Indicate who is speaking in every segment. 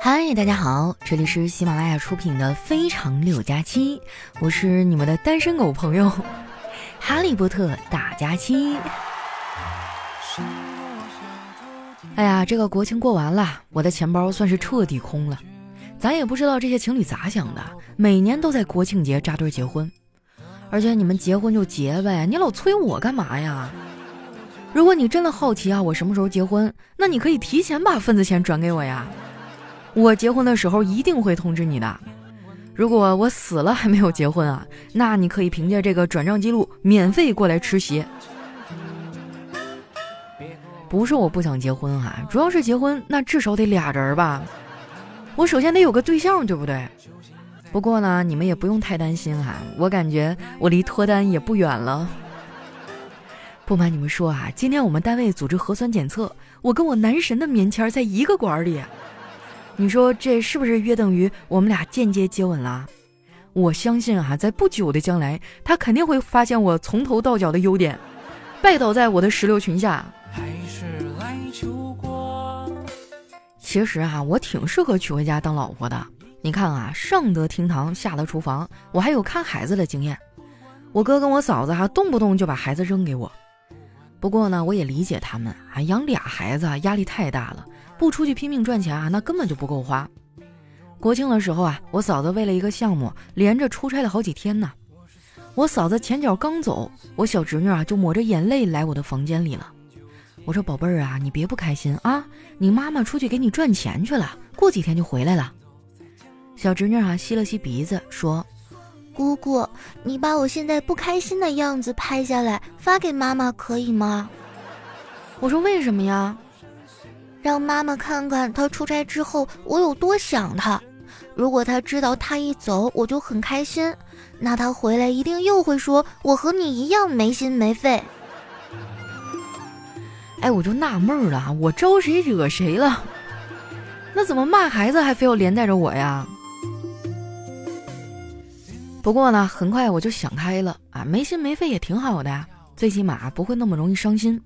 Speaker 1: 嗨，大家好，这里是喜马拉雅出品的《非常六加七》，我是你们的单身狗朋友 哈利波特大假期。哎呀，这个国庆过完了，我的钱包算是彻底空了。咱也不知道这些情侣咋想的，每年都在国庆节扎堆结婚，而且你们结婚就结呗，你老催我干嘛呀？如果你真的好奇啊，我什么时候结婚，那你可以提前把份子钱转给我呀。我结婚的时候一定会通知你的。如果我死了还没有结婚啊，那你可以凭借这个转账记录免费过来吃席。不是我不想结婚哈，主要是结婚那至少得俩人吧。我首先得有个对象，对不对？不过呢，你们也不用太担心哈，我感觉我离脱单也不远了。不瞒你们说啊，今天我们单位组织核酸检测，我跟我男神的棉签在一个管里。你说这是不是约等于我们俩间接接吻啦？我相信啊，在不久的将来，他肯定会发现我从头到脚的优点，拜倒在我的石榴裙下。其实啊，我挺适合娶回家当老婆的。你看啊，上得厅堂，下得厨房，我还有看孩子的经验。我哥跟我嫂子哈，动不动就把孩子扔给我。不过呢，我也理解他们啊，养俩孩子压力太大了。不出去拼命赚钱啊，那根本就不够花。国庆的时候啊，我嫂子为了一个项目，连着出差了好几天呢。我嫂子前脚刚走，我小侄女啊就抹着眼泪来我的房间里了。我说：“宝贝儿啊，你别不开心啊，你妈妈出去给你赚钱去了，过几天就回来了。”小侄女啊吸了吸鼻子说：“
Speaker 2: 姑姑，你把我现在不开心的样子拍下来发给妈妈可以吗？”
Speaker 1: 我说：“为什么呀？”
Speaker 2: 让妈妈看看她出差之后我有多想她。如果她知道她一走我就很开心，那她回来一定又会说我和你一样没心没肺。
Speaker 1: 哎，我就纳闷了，我招谁惹谁了？那怎么骂孩子还非要连带着我呀？不过呢，很快我就想开了啊，没心没肺也挺好的呀，最起码不会那么容易伤心。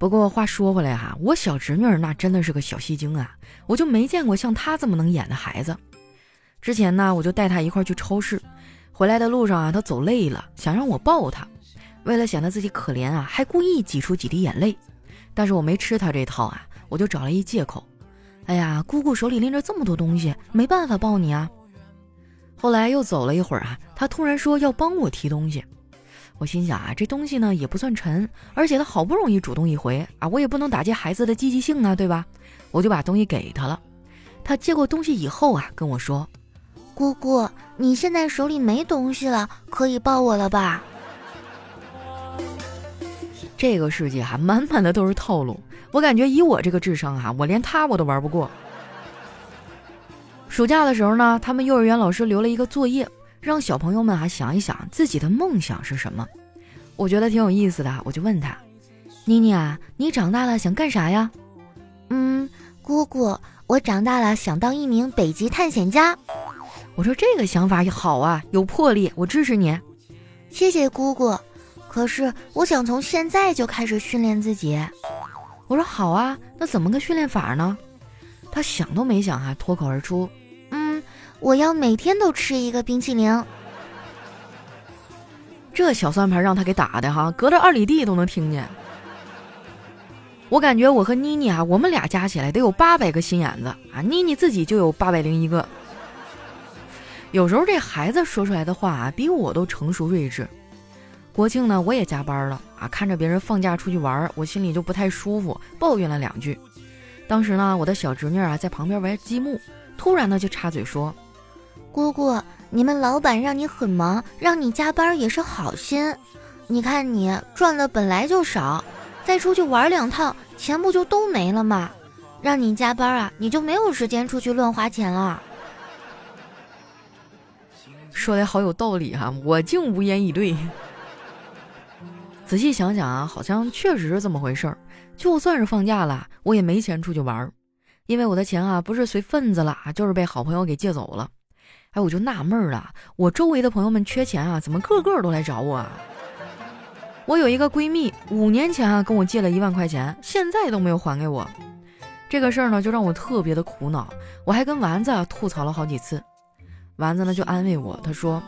Speaker 1: 不过话说回来哈，我小侄女那真的是个小戏精啊，我就没见过像她这么能演的孩子。之前呢，我就带她一块去超市，回来的路上啊，她走累了，想让我抱她，为了显得自己可怜啊，还故意挤出几滴眼泪。但是我没吃她这套啊，我就找了一借口，哎呀，姑姑手里拎着这么多东西，没办法抱你啊。后来又走了一会儿啊，她突然说要帮我提东西。我心想啊，这东西呢也不算沉，而且他好不容易主动一回啊，我也不能打击孩子的积极性啊，对吧？我就把东西给他了。他接过东西以后啊，跟我说：“
Speaker 2: 姑姑，你现在手里没东西了，可以抱我了吧？”
Speaker 1: 这个世界哈，满满的都是套路。我感觉以我这个智商哈，我连他我都玩不过。暑假的时候呢，他们幼儿园老师留了一个作业。让小朋友们啊想一想自己的梦想是什么，我觉得挺有意思的。我就问他：“妮妮啊，你长大了想干啥呀？”“
Speaker 2: 嗯，姑姑，我长大了想当一名北极探险家。”
Speaker 1: 我说：“这个想法也好啊，有魄力，我支持你。”
Speaker 2: 谢谢姑姑。可是我想从现在就开始训练自己。
Speaker 1: 我说：“好啊，那怎么个训练法呢？”他想都没想啊，脱口而出。
Speaker 2: 我要每天都吃一个冰淇淋。
Speaker 1: 这小算盘让他给打的哈，隔着二里地都能听见。我感觉我和妮妮啊，我们俩加起来得有八百个心眼子啊，妮妮自己就有八百零一个。有时候这孩子说出来的话啊，比我都成熟睿智。国庆呢，我也加班了啊，看着别人放假出去玩，我心里就不太舒服，抱怨了两句。当时呢，我的小侄女啊在旁边玩积木，突然呢就插嘴说。
Speaker 2: 姑姑，你们老板让你很忙，让你加班也是好心。你看你赚的本来就少，再出去玩两趟，钱不就都没了吗？让你加班啊，你就没有时间出去乱花钱了。
Speaker 1: 说的好有道理哈，我竟无言以对。仔细想想啊，好像确实是这么回事儿。就算是放假了，我也没钱出去玩，因为我的钱啊，不是随份子了，就是被好朋友给借走了。哎，我就纳闷了，我周围的朋友们缺钱啊，怎么个个都来找我啊？我有一个闺蜜，五年前啊跟我借了一万块钱，现在都没有还给我。这个事儿呢，就让我特别的苦恼，我还跟丸子吐槽了好几次。丸子呢就安慰我，他说：“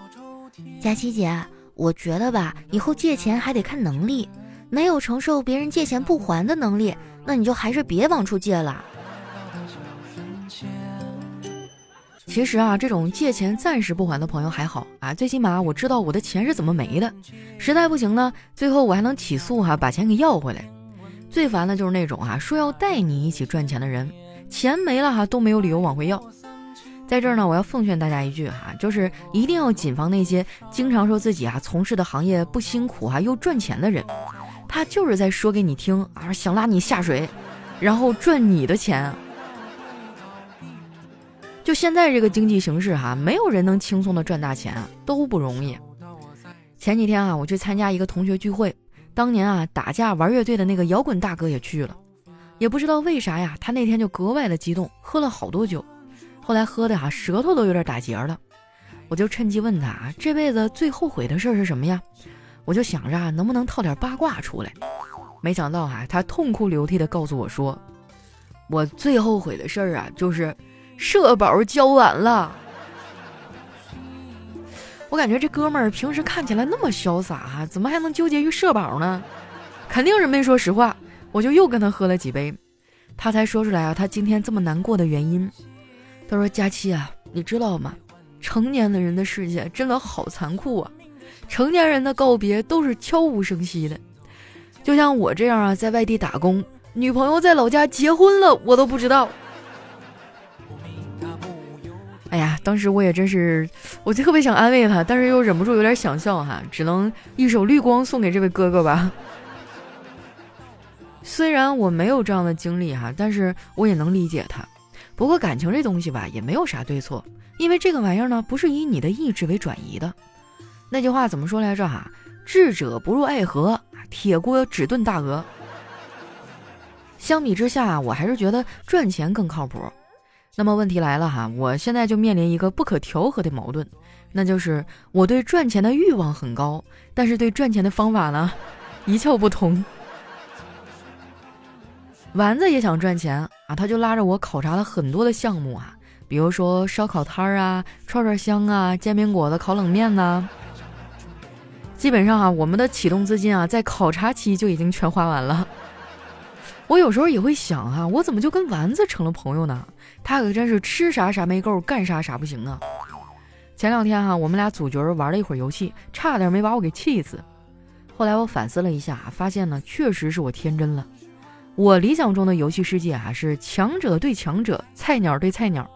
Speaker 2: 佳琪姐，我觉得吧，以后借钱还得看能力，没有承受别人借钱不还的能力，那你就还是别往出借了。”
Speaker 1: 其实啊，这种借钱暂时不还的朋友还好啊，最起码我知道我的钱是怎么没的。实在不行呢，最后我还能起诉哈，把钱给要回来。最烦的就是那种哈说要带你一起赚钱的人，钱没了哈都没有理由往回要。在这儿呢，我要奉劝大家一句哈，就是一定要谨防那些经常说自己啊从事的行业不辛苦哈又赚钱的人，他就是在说给你听啊，想拉你下水，然后赚你的钱。就现在这个经济形势哈，没有人能轻松的赚大钱，都不容易。前几天啊，我去参加一个同学聚会，当年啊打架玩乐队的那个摇滚大哥也去了，也不知道为啥呀，他那天就格外的激动，喝了好多酒，后来喝的哈舌头都有点打结了。我就趁机问他啊，这辈子最后悔的事是什么呀？我就想着啊，能不能套点八卦出来？没想到哈，他痛哭流涕的告诉我说，我最后悔的事儿啊，就是。社保交晚了，我感觉这哥们儿平时看起来那么潇洒哈，怎么还能纠结于社保呢？肯定是没说实话。我就又跟他喝了几杯，他才说出来啊，他今天这么难过的原因。他说：“佳期啊，你知道吗？成年的人的世界真的好残酷啊！成年人的告别都是悄无声息的，就像我这样啊，在外地打工，女朋友在老家结婚了，我都不知道。”哎呀，当时我也真是，我就特别想安慰他，但是又忍不住有点想笑哈，只能一首《绿光》送给这位哥哥吧。虽然我没有这样的经历哈，但是我也能理解他。不过感情这东西吧，也没有啥对错，因为这个玩意儿呢，不是以你的意志为转移的。那句话怎么说来着哈？智者不入爱河，铁锅只炖大鹅。相比之下，我还是觉得赚钱更靠谱。那么问题来了哈，我现在就面临一个不可调和的矛盾，那就是我对赚钱的欲望很高，但是对赚钱的方法呢，一窍不通。丸子也想赚钱啊，他就拉着我考察了很多的项目啊，比如说烧烤摊儿啊、串串香啊、煎饼果子、烤冷面呐。基本上啊，我们的启动资金啊，在考察期就已经全花完了。我有时候也会想啊，我怎么就跟丸子成了朋友呢？他可真是吃啥啥没够，干啥啥不行啊！前两天哈，我们俩组局玩了一会儿游戏，差点没把我给气死。后来我反思了一下，发现呢，确实是我天真了。我理想中的游戏世界啊，是强者对强者，菜鸟对菜鸟，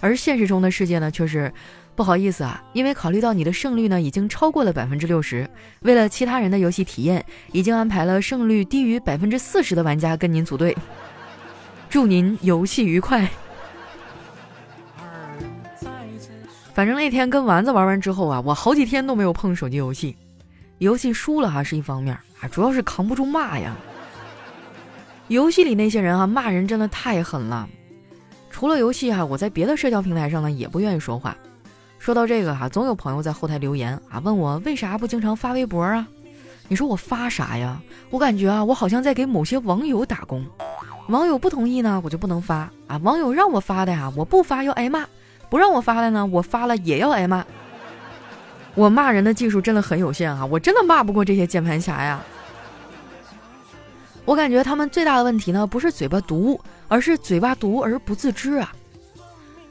Speaker 1: 而现实中的世界呢，却是不好意思啊，因为考虑到你的胜率呢已经超过了百分之六十，为了其他人的游戏体验，已经安排了胜率低于百分之四十的玩家跟您组队。祝您游戏愉快。反正那天跟丸子玩完之后啊，我好几天都没有碰手机游戏。游戏输了哈是一方面啊，主要是扛不住骂呀。游戏里那些人啊，骂人真的太狠了。除了游戏哈，我在别的社交平台上呢也不愿意说话。说到这个哈，总有朋友在后台留言啊，问我为啥不经常发微博啊？你说我发啥呀？我感觉啊，我好像在给某些网友打工。网友不同意呢，我就不能发啊。网友让我发的呀，我不发要挨骂。不让我发的呢，我发了也要挨骂。我骂人的技术真的很有限啊，我真的骂不过这些键盘侠呀。我感觉他们最大的问题呢，不是嘴巴毒，而是嘴巴毒而不自知啊。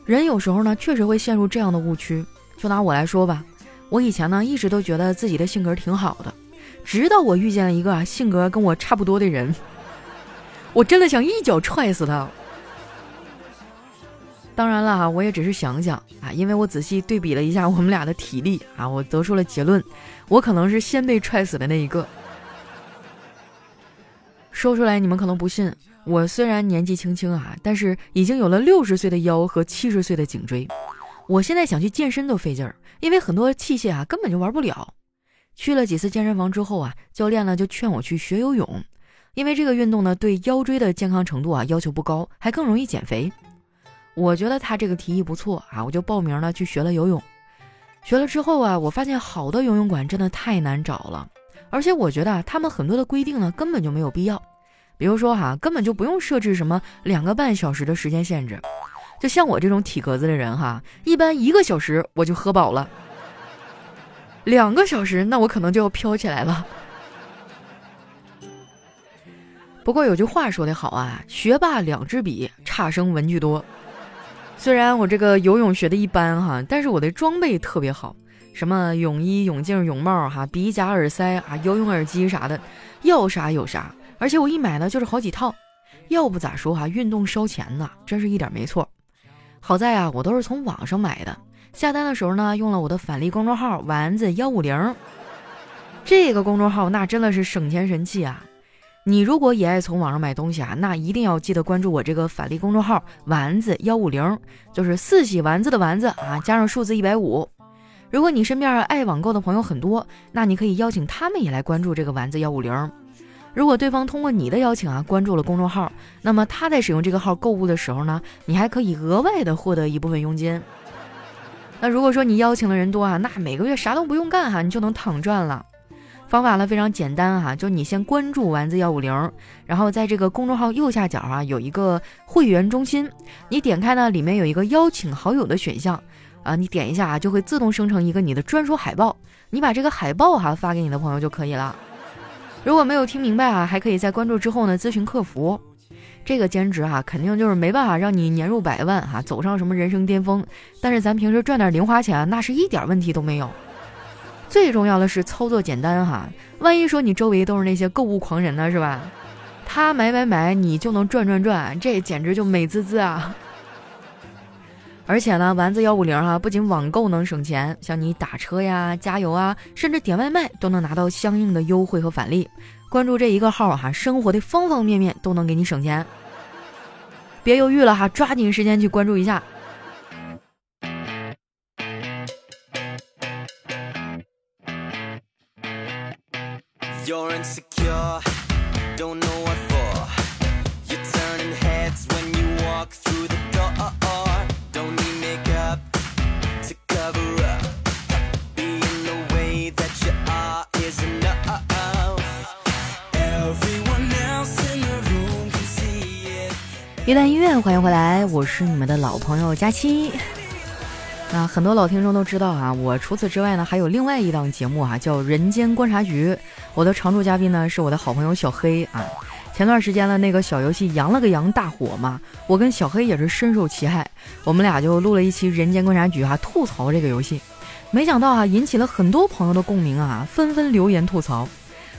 Speaker 1: 人有时候呢，确实会陷入这样的误区。就拿我来说吧，我以前呢，一直都觉得自己的性格挺好的，直到我遇见了一个性格跟我差不多的人，我真的想一脚踹死他。当然了哈，我也只是想想啊，因为我仔细对比了一下我们俩的体力啊，我得出了结论，我可能是先被踹死的那一个。说出来你们可能不信，我虽然年纪轻轻啊，但是已经有了六十岁的腰和七十岁的颈椎，我现在想去健身都费劲儿，因为很多器械啊根本就玩不了。去了几次健身房之后啊，教练呢就劝我去学游泳，因为这个运动呢对腰椎的健康程度啊要求不高，还更容易减肥。我觉得他这个提议不错啊，我就报名了去学了游泳。学了之后啊，我发现好的游泳馆真的太难找了，而且我觉得他们很多的规定呢根本就没有必要。比如说哈，根本就不用设置什么两个半小时的时间限制。就像我这种体格子的人哈，一般一个小时我就喝饱了，两个小时那我可能就要飘起来了。不过有句话说得好啊，学霸两支笔，差生文具多。虽然我这个游泳学的一般哈，但是我的装备特别好，什么泳衣、泳镜、泳帽哈，鼻夹、耳塞啊，游泳耳机啥的，要啥有啥。而且我一买呢就是好几套，要不咋说哈，运动烧钱呢，真是一点没错。好在啊，我都是从网上买的，下单的时候呢，用了我的返利公众号丸子幺五零，这个公众号那真的是省钱神器啊。你如果也爱从网上买东西啊，那一定要记得关注我这个返利公众号丸子幺五零，就是四喜丸子的丸子啊，加上数字一百五。如果你身边爱网购的朋友很多，那你可以邀请他们也来关注这个丸子幺五零。如果对方通过你的邀请啊关注了公众号，那么他在使用这个号购物的时候呢，你还可以额外的获得一部分佣金。那如果说你邀请的人多啊，那每个月啥都不用干哈，你就能躺赚了。方法呢非常简单哈，就你先关注丸子幺五零，然后在这个公众号右下角啊有一个会员中心，你点开呢里面有一个邀请好友的选项啊，你点一下啊就会自动生成一个你的专属海报，你把这个海报哈发给你的朋友就可以了。如果没有听明白啊，还可以在关注之后呢咨询客服。这个兼职哈肯定就是没办法让你年入百万哈，走上什么人生巅峰，但是咱平时赚点零花钱那是一点问题都没有。最重要的是操作简单哈，万一说你周围都是那些购物狂人呢，是吧？他买买买，你就能赚赚赚，这简直就美滋滋啊！而且呢，丸子幺五零哈，不仅网购能省钱，像你打车呀、加油啊，甚至点外卖都能拿到相应的优惠和返利。关注这一个号哈，生活的方方面面都能给你省钱。别犹豫了哈，抓紧时间去关注一下。一段音乐，欢迎回来，我是你们的老朋友佳期。那很多老听众都知道啊，我除此之外呢，还有另外一档节目啊，叫《人间观察局》。我的常驻嘉宾呢，是我的好朋友小黑啊。前段时间呢，那个小游戏《羊了个羊》大火嘛，我跟小黑也是深受其害，我们俩就录了一期《人间观察局》哈，吐槽这个游戏。没想到啊，引起了很多朋友的共鸣啊，纷纷留言吐槽。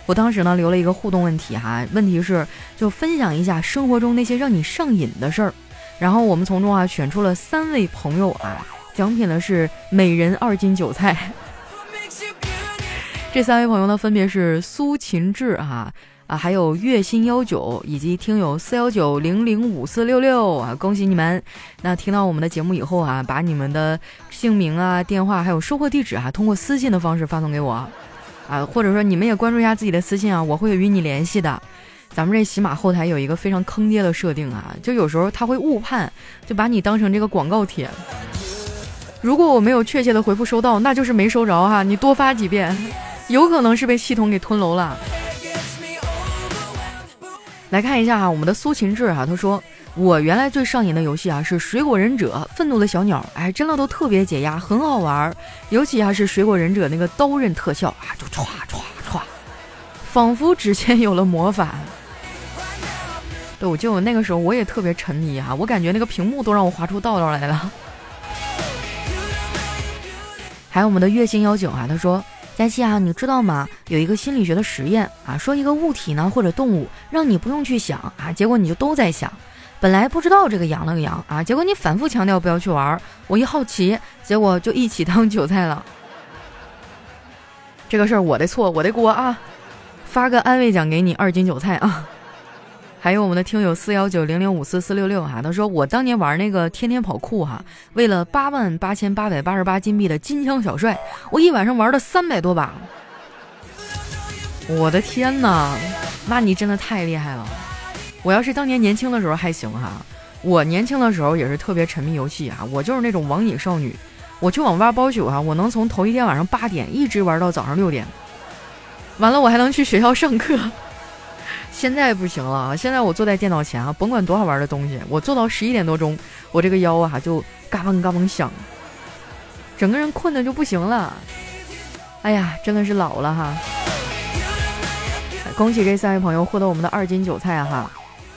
Speaker 1: 我当时呢留了一个互动问题哈，问题是就分享一下生活中那些让你上瘾的事儿，然后我们从中啊选出了三位朋友啊，奖品呢是每人二斤韭菜。这三位朋友呢分别是苏秦志啊啊，还有月薪幺九以及听友四幺九零零五四六六啊，恭喜你们！那听到我们的节目以后啊，把你们的姓名啊、电话还有收货地址啊，通过私信的方式发送给我。啊，或者说你们也关注一下自己的私信啊，我会与你联系的。咱们这喜马后台有一个非常坑爹的设定啊，就有时候他会误判，就把你当成这个广告帖。如果我没有确切的回复收到，那就是没收着哈。你多发几遍，有可能是被系统给吞楼了。来看一下哈，我们的苏秦志哈，他说。我原来最上瘾的游戏啊是水果忍者，愤怒的小鸟，哎，真的都特别解压，很好玩。尤其还是水果忍者那个刀刃特效啊，就歘歘歘，仿佛指尖有了魔法。对，我就那个时候我也特别沉迷哈，我感觉那个屏幕都让我划出道道来了。还有我们的月星幺九啊，他说：佳期啊，你知道吗？有一个心理学的实验啊，说一个物体呢或者动物，让你不用去想啊，结果你就都在想。本来不知道这个羊了个羊啊，结果你反复强调不要去玩，我一好奇，结果就一起当韭菜了。这个事儿我的错，我的锅啊！发个安慰奖给你，二斤韭菜啊！还有我们的听友四幺九零零五四四六六哈，他说我当年玩那个天天跑酷哈，为了八万八千八百八十八金币的金枪小帅，我一晚上玩了三百多把。我的天哪，那你真的太厉害了！我要是当年年轻的时候还行哈，我年轻的时候也是特别沉迷游戏啊，我就是那种网瘾少女。我去网吧包宿哈，我能从头一天晚上八点一直玩到早上六点，完了我还能去学校上课。现在不行了啊，现在我坐在电脑前啊，甭管多好玩的东西，我坐到十一点多钟，我这个腰啊就嘎嘣嘎嘣响，整个人困的就不行了。哎呀，真的是老了哈！恭喜这三位朋友获得我们的二斤韭菜哈。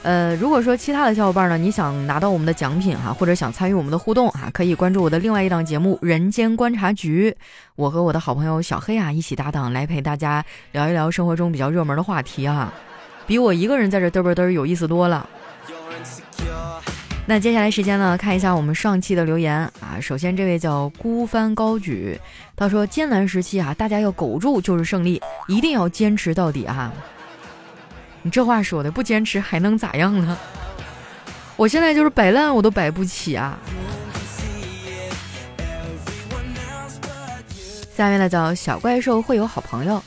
Speaker 1: 呃，如果说其他的小伙伴呢，你想拿到我们的奖品哈，或者想参与我们的互动哈，可以关注我的另外一档节目《人间观察局》，我和我的好朋友小黑啊一起搭档来陪大家聊一聊生活中比较热门的话题哈，比我一个人在这嘚啵嘚有意思多了。那接下来时间呢，看一下我们上期的留言啊。首先这位叫孤帆高举，他说艰难时期啊，大家要苟住就是胜利，一定要坚持到底啊。你这话说的不坚持还能咋样呢？我现在就是摆烂我都摆不起啊。下面呢叫小怪兽会有好朋友，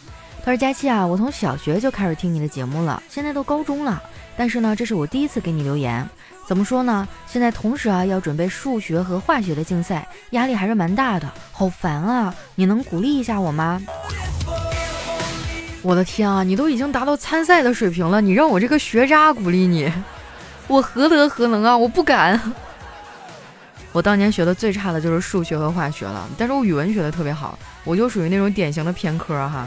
Speaker 1: 他说佳期啊，我从小学就开始听你的节目了，现在都高中了，但是呢，这是我第一次给你留言。怎么说呢？现在同时啊要准备数学和化学的竞赛，压力还是蛮大的，好烦啊！你能鼓励一下我吗？我的天啊！你都已经达到参赛的水平了，你让我这个学渣鼓励你，我何德何能啊！我不敢。我当年学的最差的就是数学和化学了，但是我语文学的特别好，我就属于那种典型的偏科哈。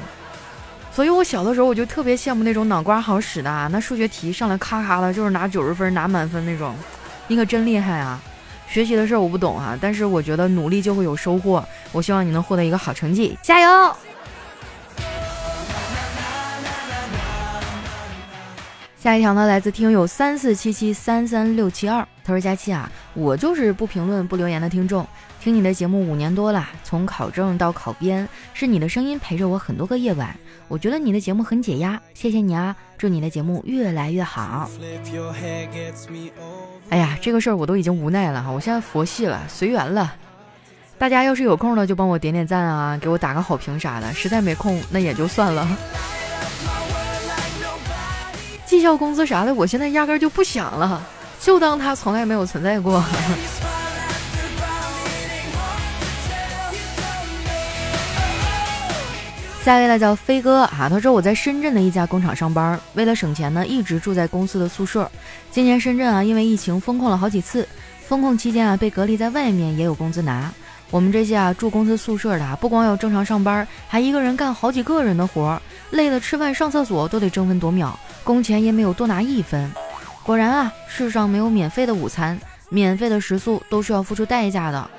Speaker 1: 所以我小的时候我就特别羡慕那种脑瓜好使的，啊那数学题上来咔咔的，就是拿九十分、拿满分那种，你可真厉害啊！学习的事我不懂啊，但是我觉得努力就会有收获。我希望你能获得一个好成绩，加油！下一条呢，来自听友三四七七三三六七二，他说：“佳期啊，我就是不评论不留言的听众，听你的节目五年多了，从考证到考编，是你的声音陪着我很多个夜晚，我觉得你的节目很解压，谢谢你啊，祝你的节目越来越好。”哎呀，这个事儿我都已经无奈了哈，我现在佛系了，随缘了。大家要是有空了就帮我点点赞啊，给我打个好评啥的，实在没空那也就算了。绩效工资啥的，我现在压根就不想了，就当它从来没有存在过。下一位呢叫飞哥啊，他说我在深圳的一家工厂上班，为了省钱呢，一直住在公司的宿舍。今年深圳啊，因为疫情封控了好几次，封控期间啊，被隔离在外面也有工资拿。我们这些啊住公司宿舍的啊，不光要正常上班，还一个人干好几个人的活，累了吃饭上厕所都得争分夺秒。工钱也没有多拿一分，果然啊，世上没有免费的午餐，免费的食宿都是要付出代价的，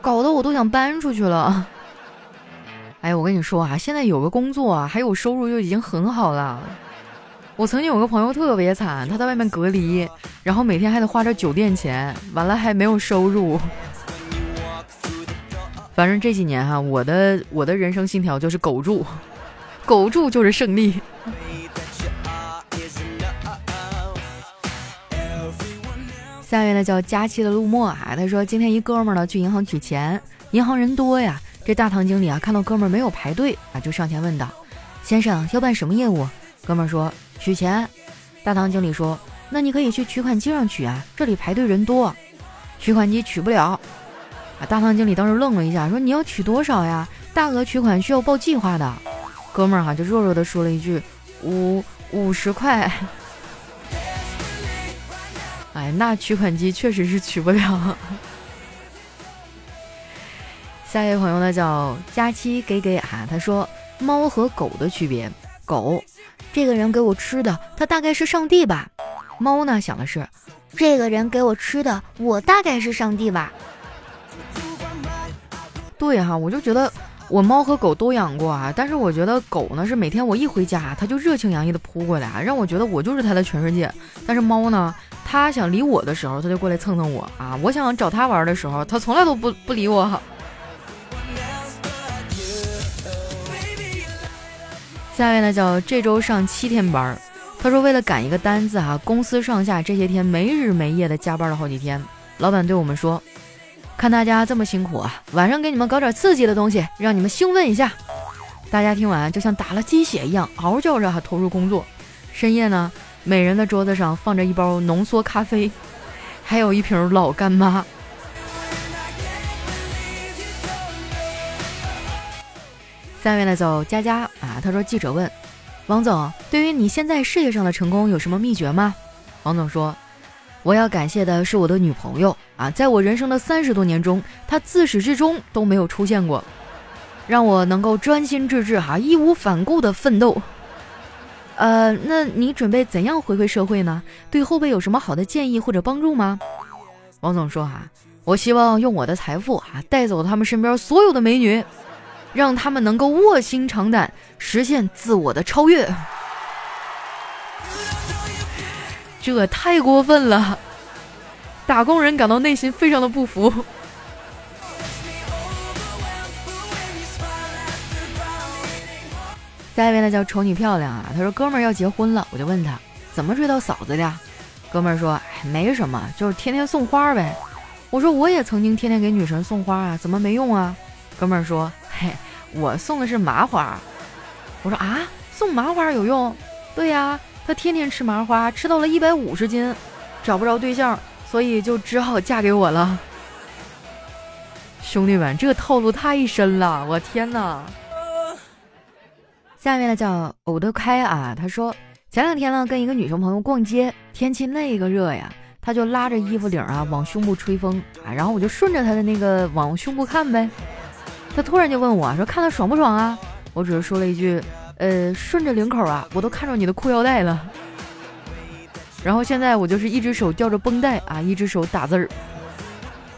Speaker 1: 搞得我都想搬出去了。哎，我跟你说啊，现在有个工作啊，还有收入就已经很好了。我曾经有个朋友特别惨，他在外面隔离，然后每天还得花着酒店钱，完了还没有收入。反正这几年哈，我的我的人生信条就是苟住，苟住就是胜利。下面呢叫佳期的陆墨啊，他说今天一哥们儿呢去银行取钱，银行人多呀，这大堂经理啊看到哥们儿没有排队啊，就上前问道：“先生要办什么业务？”哥们儿说：“取钱。”大堂经理说：“那你可以去取款机上取啊，这里排队人多，取款机取不了。”啊，大堂经理当时愣了一下，说：“你要取多少呀？大额取款需要报计划的。”哥们儿哈就弱弱的说了一句：“五五十块。”哎，那取款机确实是取不了。下一位朋友呢叫佳期给给啊，他说猫和狗的区别，狗，这个人给我吃的，他大概是上帝吧。猫呢想的是，
Speaker 2: 这个人给我吃的，我大概是上帝吧。
Speaker 1: 对哈，我就觉得我猫和狗都养过啊，但是我觉得狗呢是每天我一回家，它就热情洋溢的扑过来，让我觉得我就是它的全世界。但是猫呢？它想理我的时候，它就过来蹭蹭我啊！我想找它玩的时候，它从来都不不理我。下一位呢，叫这周上七天班儿，他说为了赶一个单子啊，公司上下这些天没日没夜的加班了好几天。老板对我们说：“看大家这么辛苦啊，晚上给你们搞点刺激的东西，让你们兴奋一下。”大家听完就像打了鸡血一样，嗷叫着投入工作。深夜呢？每人的桌子上放着一包浓缩咖啡，还有一瓶老干妈。下面呢，走佳佳啊，他说记者问，王总，对于你现在事业上的成功有什么秘诀吗？王总说。我要感谢的是我的女朋友啊，在我人生的三十多年中，她自始至终都没有出现过，让我能够专心致志哈，义无反顾的奋斗。呃，那你准备怎样回馈社会呢？对后辈有什么好的建议或者帮助吗？王总说哈，我希望用我的财富啊，带走他们身边所有的美女，让他们能够卧薪尝胆，实现自我的超越。这太过分了，打工人感到内心非常的不服。下一位呢叫丑女漂亮啊，他说哥们儿要结婚了，我就问他怎么追到嫂子的，哥们儿说哎没什么，就是天天送花呗。我说我也曾经天天给女神送花啊，怎么没用啊？哥们儿说，我送的是麻花。我说啊，送麻花有用？对呀。他天天吃麻花，吃到了一百五十斤，找不着对象，所以就只好嫁给我了。兄弟们，这个套路太深了，我天哪！下面呢叫偶得开啊，他说前两天呢跟一个女生朋友逛街，天气那个热呀，他就拉着衣服领啊往胸部吹风啊，然后我就顺着他的那个往胸部看呗。他突然就问我说看的爽不爽啊？我只是说了一句。呃，顺着领口啊，我都看着你的裤腰带了。然后现在我就是一只手吊着绷带啊，一只手打字儿。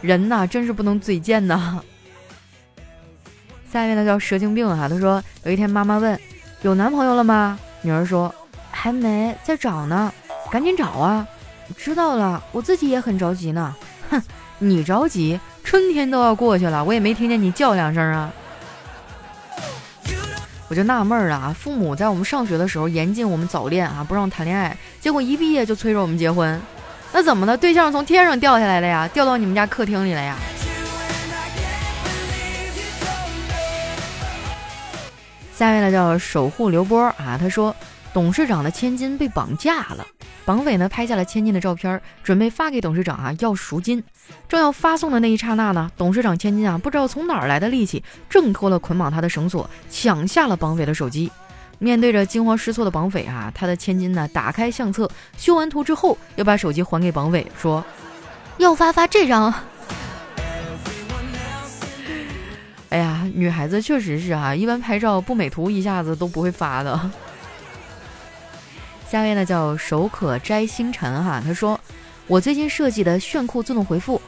Speaker 1: 人呐，真是不能嘴贱呐。下一位呢叫蛇精病哈，他说有一天妈妈问有男朋友了吗？女儿说还没，在找呢，赶紧找啊。知道了，我自己也很着急呢。哼，你着急，春天都要过去了，我也没听见你叫两声啊。我就纳闷了啊，父母在我们上学的时候严禁我们早恋啊，不让谈恋爱，结果一毕业就催着我们结婚，那怎么的？对象从天上掉下来了呀？掉到你们家客厅里了呀？下面呢叫守护刘波啊，他说董事长的千金被绑架了。绑匪呢拍下了千金的照片，准备发给董事长啊要赎金。正要发送的那一刹那呢，董事长千金啊不知道从哪儿来的力气，挣脱了捆绑他的绳索，抢下了绑匪的手机。面对着惊慌失措的绑匪啊，他的千金呢打开相册，修完图之后，又把手机还给绑匪，说
Speaker 2: 要发发这张。
Speaker 1: 哎呀，女孩子确实是啊，一般拍照不美图一下子都不会发的。下面呢叫手可摘星辰哈，他说我最近设计的炫酷自动回复，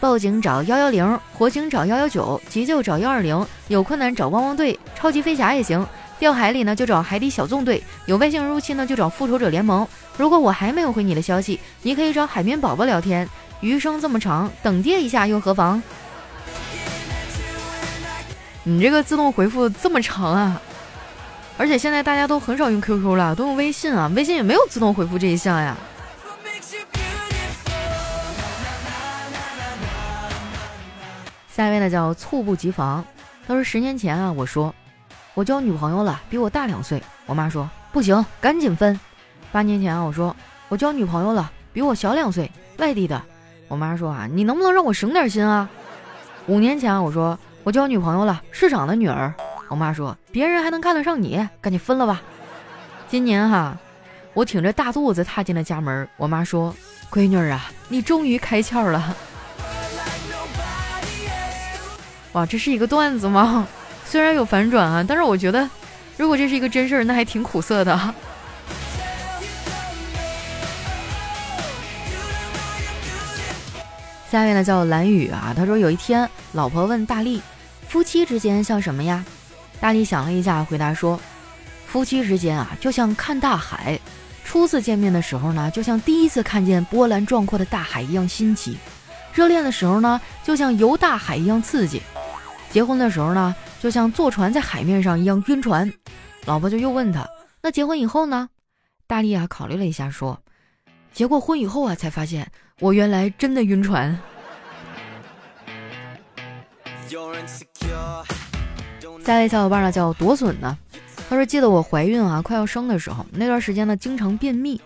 Speaker 1: 报警找幺幺零，火警找幺幺九，急救找幺二零，有困难找汪汪队，超级飞侠也行，掉海里呢就找海底小纵队，有外星人入侵呢就找复仇者联盟。如果我还没有回你的消息，你可以找海绵宝宝聊天。余生这么长，等爹一下又何妨？你这个自动回复这么长啊？而且现在大家都很少用 QQ 了，都用微信啊，微信也没有自动回复这一项呀。下一位呢叫猝不及防，他说十年前啊，我说我交女朋友了，比我大两岁，我妈说不行，赶紧分。八年前啊，我说我交女朋友了，比我小两岁，外地的，我妈说啊，你能不能让我省点心啊？五年前啊，我说我交女朋友了，市长的女儿。我妈说：“别人还能看得上你，赶紧分了吧。”今年哈，我挺着大肚子踏进了家门。我妈说：“闺女啊，你终于开窍了。”哇，这是一个段子吗？虽然有反转啊，但是我觉得，如果这是一个真事儿，那还挺苦涩的。下面呢叫蓝雨啊，他说有一天，老婆问大力：“夫妻之间像什么呀？”大力想了一下，回答说：“夫妻之间啊，就像看大海。初次见面的时候呢，就像第一次看见波澜壮阔的大海一样新奇；热恋的时候呢，就像游大海一样刺激；结婚的时候呢，就像坐船在海面上一样晕船。”老婆就又问他：“那结婚以后呢？”大力啊，考虑了一下说：“结过婚以后啊，才发现我原来真的晕船。”下一位小伙伴呢叫夺笋呢，他说记得我怀孕啊快要生的时候，那段时间呢经常便秘。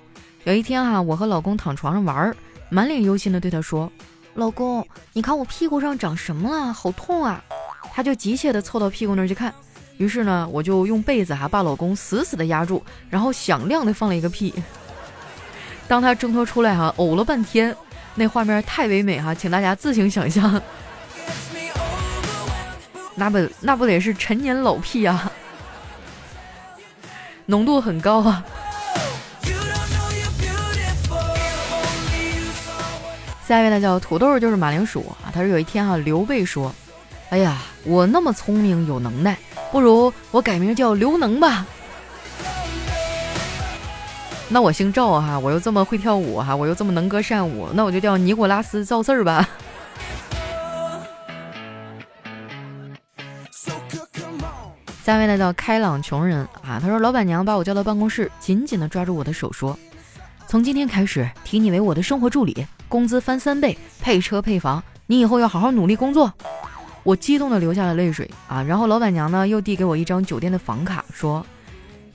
Speaker 1: 有一天哈，我和老公躺床上玩，满脸忧心的对他说：“老公，你看我屁股上长什么了？好痛啊！”他就急切的凑到屁股那儿去看，于是呢，我就用被子哈把老公死死的压住，然后响亮的放了一个屁。当他挣脱出来哈，呕了半天，那画面太唯美哈，请大家自行想象。那不那不得是陈年老屁啊，浓度很高啊。下一位呢叫土豆，就是马铃薯啊。他说有一天哈，刘备说：“哎呀，我那么聪明有能耐，不如我改名叫刘能吧。”那我姓赵哈，我又这么会跳舞哈，我又这么能歌善舞，那我就叫尼古拉斯赵四儿吧。一位呢叫开朗穷人啊。他说老板娘把我叫到办公室，紧紧的抓住我的手说：“从今天开始提你为我的生活助理。”工资翻三倍，配车配房，你以后要好好努力工作。我激动的流下了泪水啊！然后老板娘呢又递给我一张酒店的房卡，说：“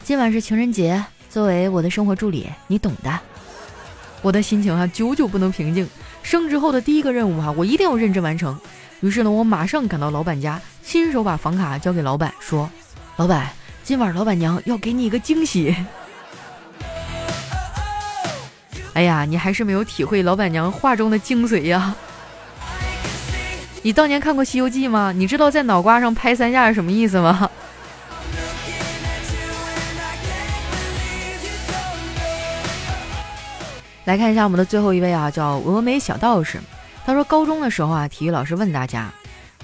Speaker 1: 今晚是情人节，作为我的生活助理，你懂的。”我的心情啊久久不能平静。升职后的第一个任务啊，我一定要认真完成。于是呢，我马上赶到老板家，亲手把房卡交给老板，说：“老板，今晚老板娘要给你一个惊喜。”哎呀，你还是没有体会老板娘话中的精髓呀！你当年看过《西游记》吗？你知道在脑瓜上拍三下是什么意思吗？来看一下我们的最后一位啊，叫峨眉小道士。他说，高中的时候啊，体育老师问大家，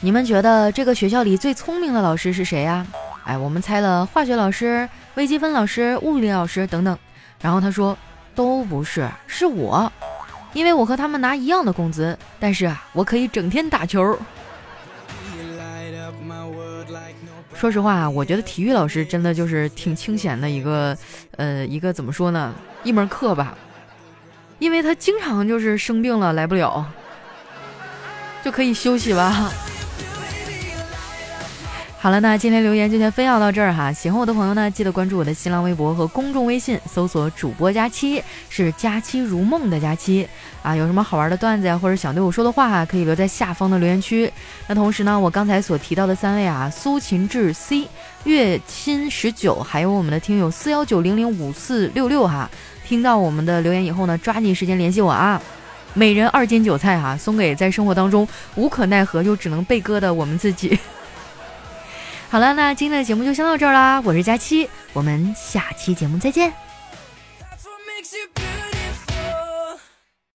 Speaker 1: 你们觉得这个学校里最聪明的老师是谁呀？哎，我们猜了化学老师、微积分老师、物理老师等等。然后他说。都不是，是我，因为我和他们拿一样的工资，但是啊，我可以整天打球。说实话，我觉得体育老师真的就是挺清闲的一个，呃，一个怎么说呢，一门课吧，因为他经常就是生病了来不了，就可以休息吧。好了，那今天留言就先分享到这儿哈。喜欢我的朋友呢，记得关注我的新浪微博和公众微信，搜索主播佳期，是佳期如梦的佳期啊。有什么好玩的段子呀，或者想对我说的话，可以留在下方的留言区。那同时呢，我刚才所提到的三位啊，苏秦志 C、月亲十九，还有我们的听友四幺九零零五四六六哈，听到我们的留言以后呢，抓紧时间联系我啊。每人二斤韭菜哈，送给在生活当中无可奈何又只能被割的我们自己。好了，那今天的节目就先到这儿啦！我是佳期，我们下期节目再见。